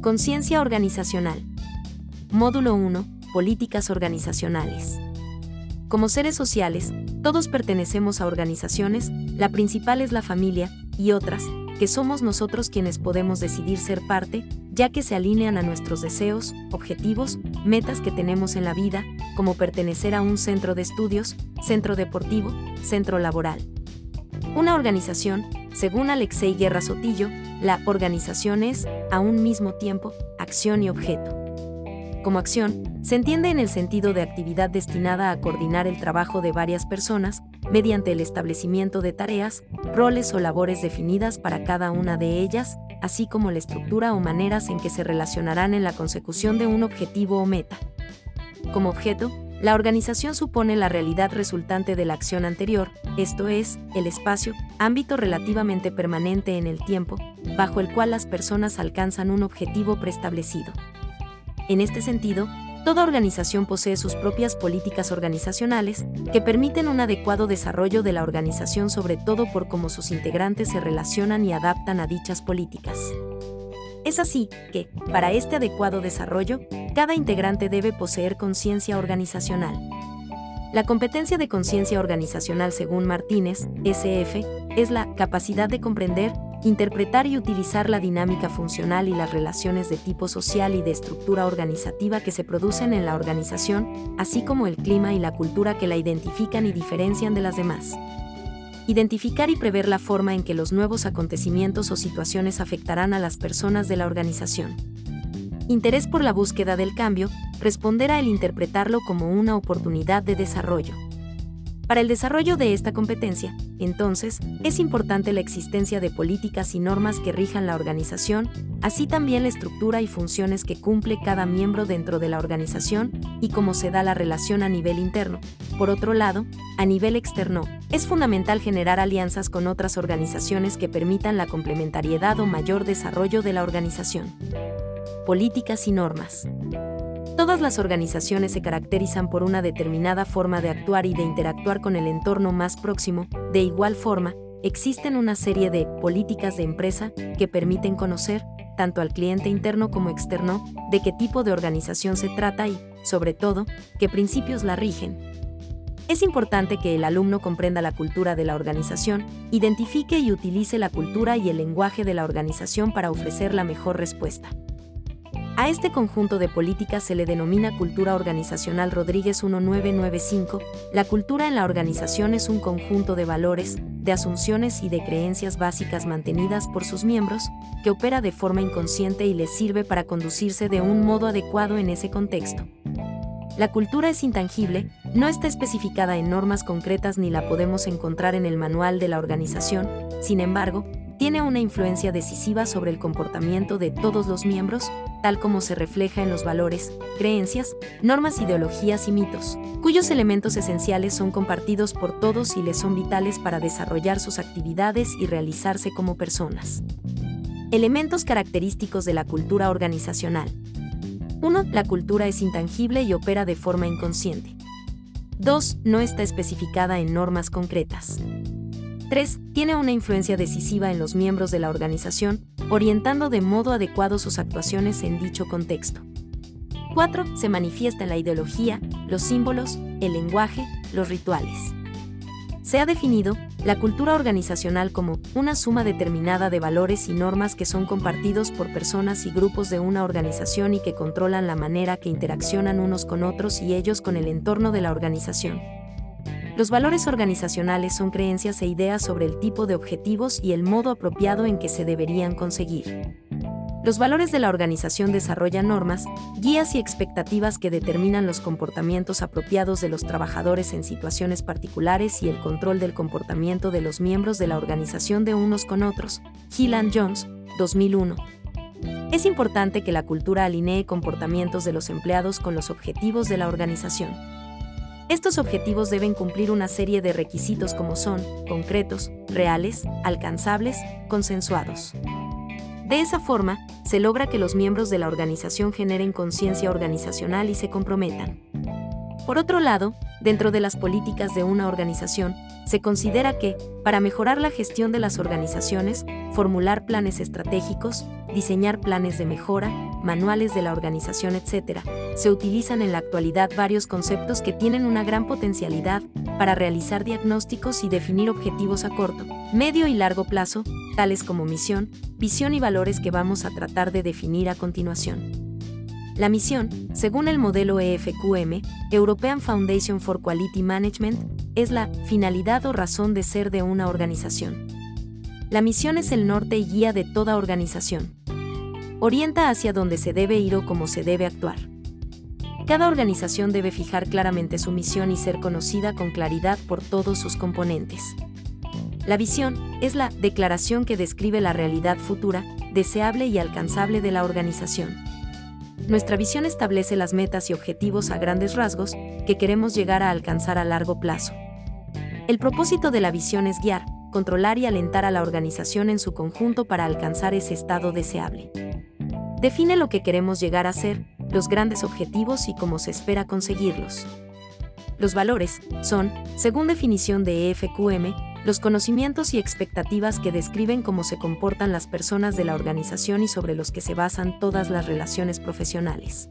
Conciencia organizacional. Módulo 1. Políticas organizacionales. Como seres sociales, todos pertenecemos a organizaciones, la principal es la familia, y otras, que somos nosotros quienes podemos decidir ser parte, ya que se alinean a nuestros deseos, objetivos, metas que tenemos en la vida, como pertenecer a un centro de estudios, centro deportivo, centro laboral. Una organización, según Alexei Guerra Sotillo, la organización es, a un mismo tiempo, acción y objeto. Como acción, se entiende en el sentido de actividad destinada a coordinar el trabajo de varias personas, mediante el establecimiento de tareas, roles o labores definidas para cada una de ellas, así como la estructura o maneras en que se relacionarán en la consecución de un objetivo o meta. Como objeto, la organización supone la realidad resultante de la acción anterior, esto es, el espacio, ámbito relativamente permanente en el tiempo, bajo el cual las personas alcanzan un objetivo preestablecido. En este sentido, toda organización posee sus propias políticas organizacionales que permiten un adecuado desarrollo de la organización sobre todo por cómo sus integrantes se relacionan y adaptan a dichas políticas. Es así que, para este adecuado desarrollo, cada integrante debe poseer conciencia organizacional. La competencia de conciencia organizacional según Martínez, SF, es la capacidad de comprender, interpretar y utilizar la dinámica funcional y las relaciones de tipo social y de estructura organizativa que se producen en la organización, así como el clima y la cultura que la identifican y diferencian de las demás identificar y prever la forma en que los nuevos acontecimientos o situaciones afectarán a las personas de la organización. Interés por la búsqueda del cambio, responder a el interpretarlo como una oportunidad de desarrollo. Para el desarrollo de esta competencia, entonces, es importante la existencia de políticas y normas que rijan la organización, así también la estructura y funciones que cumple cada miembro dentro de la organización y cómo se da la relación a nivel interno. Por otro lado, a nivel externo, es fundamental generar alianzas con otras organizaciones que permitan la complementariedad o mayor desarrollo de la organización. Políticas y normas. Todas las organizaciones se caracterizan por una determinada forma de actuar y de interactuar con el entorno más próximo. De igual forma, existen una serie de políticas de empresa que permiten conocer, tanto al cliente interno como externo, de qué tipo de organización se trata y, sobre todo, qué principios la rigen. Es importante que el alumno comprenda la cultura de la organización, identifique y utilice la cultura y el lenguaje de la organización para ofrecer la mejor respuesta. A este conjunto de políticas se le denomina cultura organizacional Rodríguez 1995. La cultura en la organización es un conjunto de valores, de asunciones y de creencias básicas mantenidas por sus miembros, que opera de forma inconsciente y les sirve para conducirse de un modo adecuado en ese contexto. La cultura es intangible, no está especificada en normas concretas ni la podemos encontrar en el manual de la organización, sin embargo, tiene una influencia decisiva sobre el comportamiento de todos los miembros, tal como se refleja en los valores, creencias, normas, ideologías y mitos, cuyos elementos esenciales son compartidos por todos y les son vitales para desarrollar sus actividades y realizarse como personas. Elementos característicos de la cultura organizacional. 1. La cultura es intangible y opera de forma inconsciente. 2. No está especificada en normas concretas. 3. Tiene una influencia decisiva en los miembros de la organización, orientando de modo adecuado sus actuaciones en dicho contexto. 4. Se manifiesta en la ideología, los símbolos, el lenguaje, los rituales. Se ha definido la cultura organizacional como una suma determinada de valores y normas que son compartidos por personas y grupos de una organización y que controlan la manera que interaccionan unos con otros y ellos con el entorno de la organización. Los valores organizacionales son creencias e ideas sobre el tipo de objetivos y el modo apropiado en que se deberían conseguir. Los valores de la organización desarrollan normas, guías y expectativas que determinan los comportamientos apropiados de los trabajadores en situaciones particulares y el control del comportamiento de los miembros de la organización de unos con otros. Gillan Jones, 2001. Es importante que la cultura alinee comportamientos de los empleados con los objetivos de la organización. Estos objetivos deben cumplir una serie de requisitos como son concretos, reales, alcanzables, consensuados. De esa forma, se logra que los miembros de la organización generen conciencia organizacional y se comprometan. Por otro lado, dentro de las políticas de una organización, se considera que, para mejorar la gestión de las organizaciones, formular planes estratégicos, diseñar planes de mejora, manuales de la organización, etc., se utilizan en la actualidad varios conceptos que tienen una gran potencialidad para realizar diagnósticos y definir objetivos a corto, medio y largo plazo, tales como misión, visión y valores que vamos a tratar de definir a continuación. La misión, según el modelo EFQM, European Foundation for Quality Management, es la finalidad o razón de ser de una organización. La misión es el norte y guía de toda organización. Orienta hacia dónde se debe ir o cómo se debe actuar. Cada organización debe fijar claramente su misión y ser conocida con claridad por todos sus componentes. La visión es la declaración que describe la realidad futura, deseable y alcanzable de la organización. Nuestra visión establece las metas y objetivos a grandes rasgos que queremos llegar a alcanzar a largo plazo. El propósito de la visión es guiar, controlar y alentar a la organización en su conjunto para alcanzar ese estado deseable. Define lo que queremos llegar a ser, los grandes objetivos y cómo se espera conseguirlos. Los valores son, según definición de EFQM, los conocimientos y expectativas que describen cómo se comportan las personas de la organización y sobre los que se basan todas las relaciones profesionales.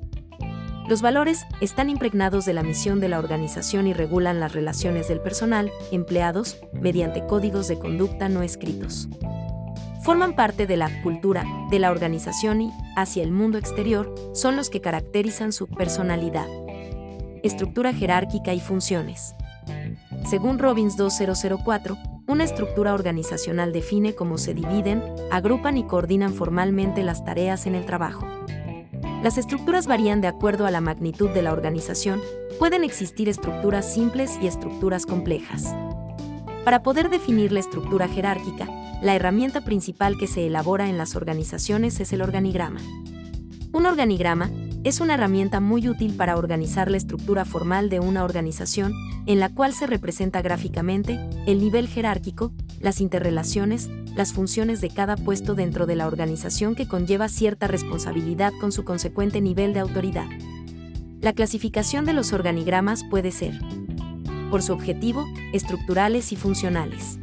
Los valores están impregnados de la misión de la organización y regulan las relaciones del personal, empleados, mediante códigos de conducta no escritos. Forman parte de la cultura de la organización y, hacia el mundo exterior, son los que caracterizan su personalidad. Estructura jerárquica y funciones. Según Robbins 2004, una estructura organizacional define cómo se dividen, agrupan y coordinan formalmente las tareas en el trabajo. Las estructuras varían de acuerdo a la magnitud de la organización, pueden existir estructuras simples y estructuras complejas. Para poder definir la estructura jerárquica, la herramienta principal que se elabora en las organizaciones es el organigrama. Un organigrama es una herramienta muy útil para organizar la estructura formal de una organización, en la cual se representa gráficamente el nivel jerárquico, las interrelaciones, las funciones de cada puesto dentro de la organización que conlleva cierta responsabilidad con su consecuente nivel de autoridad. La clasificación de los organigramas puede ser, por su objetivo, estructurales y funcionales,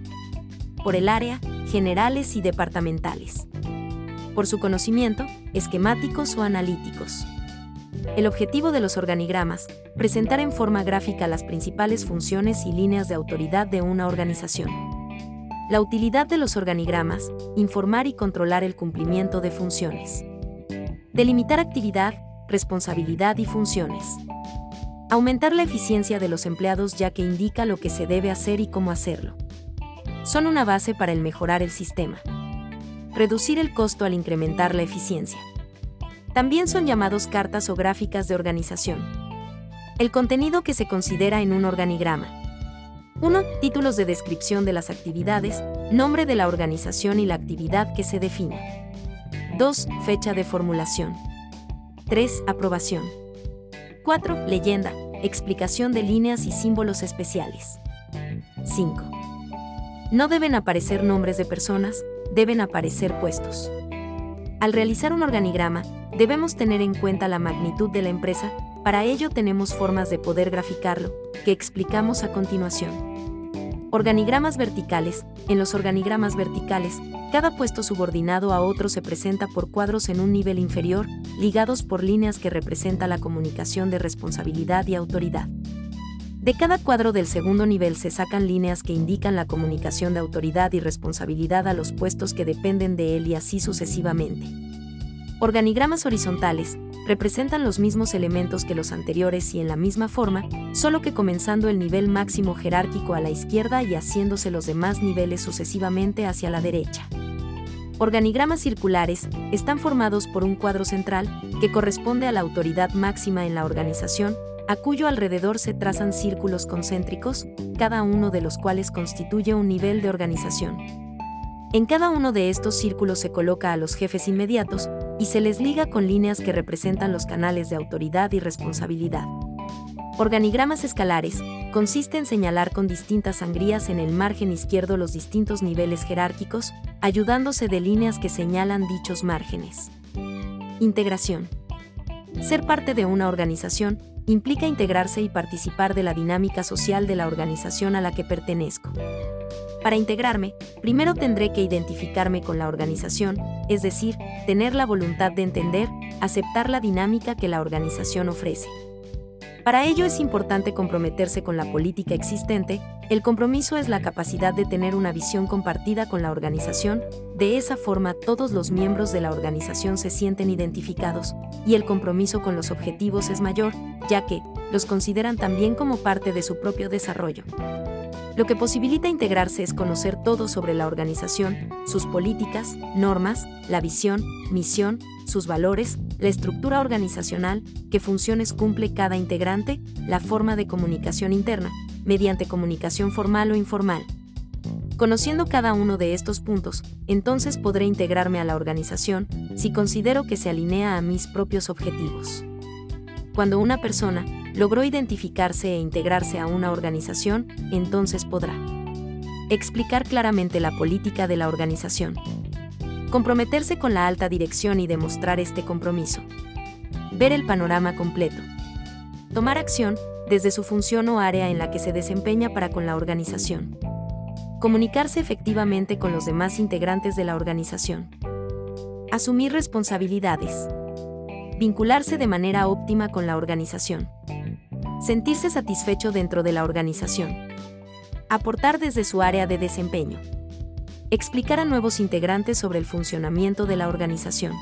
por el área, generales y departamentales, por su conocimiento, esquemáticos o analíticos. El objetivo de los organigramas, presentar en forma gráfica las principales funciones y líneas de autoridad de una organización. La utilidad de los organigramas, informar y controlar el cumplimiento de funciones. Delimitar actividad, responsabilidad y funciones. Aumentar la eficiencia de los empleados ya que indica lo que se debe hacer y cómo hacerlo. Son una base para el mejorar el sistema. Reducir el costo al incrementar la eficiencia. También son llamados cartas o gráficas de organización. El contenido que se considera en un organigrama. 1. Títulos de descripción de las actividades, nombre de la organización y la actividad que se define. 2. Fecha de formulación. 3. Aprobación. 4. Leyenda, explicación de líneas y símbolos especiales. 5. No deben aparecer nombres de personas, deben aparecer puestos. Al realizar un organigrama, debemos tener en cuenta la magnitud de la empresa, para ello tenemos formas de poder graficarlo, que explicamos a continuación. Organigramas verticales. En los organigramas verticales, cada puesto subordinado a otro se presenta por cuadros en un nivel inferior, ligados por líneas que representan la comunicación de responsabilidad y autoridad. De cada cuadro del segundo nivel se sacan líneas que indican la comunicación de autoridad y responsabilidad a los puestos que dependen de él y así sucesivamente. Organigramas horizontales representan los mismos elementos que los anteriores y en la misma forma, solo que comenzando el nivel máximo jerárquico a la izquierda y haciéndose los demás niveles sucesivamente hacia la derecha. Organigramas circulares están formados por un cuadro central que corresponde a la autoridad máxima en la organización a cuyo alrededor se trazan círculos concéntricos, cada uno de los cuales constituye un nivel de organización. En cada uno de estos círculos se coloca a los jefes inmediatos y se les liga con líneas que representan los canales de autoridad y responsabilidad. Organigramas escalares consiste en señalar con distintas sangrías en el margen izquierdo los distintos niveles jerárquicos, ayudándose de líneas que señalan dichos márgenes. Integración. Ser parte de una organización implica integrarse y participar de la dinámica social de la organización a la que pertenezco. Para integrarme, primero tendré que identificarme con la organización, es decir, tener la voluntad de entender, aceptar la dinámica que la organización ofrece. Para ello es importante comprometerse con la política existente, el compromiso es la capacidad de tener una visión compartida con la organización, de esa forma todos los miembros de la organización se sienten identificados, y el compromiso con los objetivos es mayor, ya que los consideran también como parte de su propio desarrollo. Lo que posibilita integrarse es conocer todo sobre la organización, sus políticas, normas, la visión, misión, sus valores, la estructura organizacional, qué funciones cumple cada integrante, la forma de comunicación interna, mediante comunicación formal o informal. Conociendo cada uno de estos puntos, entonces podré integrarme a la organización si considero que se alinea a mis propios objetivos. Cuando una persona logró identificarse e integrarse a una organización, entonces podrá explicar claramente la política de la organización, comprometerse con la alta dirección y demostrar este compromiso, ver el panorama completo, tomar acción desde su función o área en la que se desempeña para con la organización, comunicarse efectivamente con los demás integrantes de la organización, asumir responsabilidades, vincularse de manera óptima con la organización, sentirse satisfecho dentro de la organización, aportar desde su área de desempeño, explicar a nuevos integrantes sobre el funcionamiento de la organización.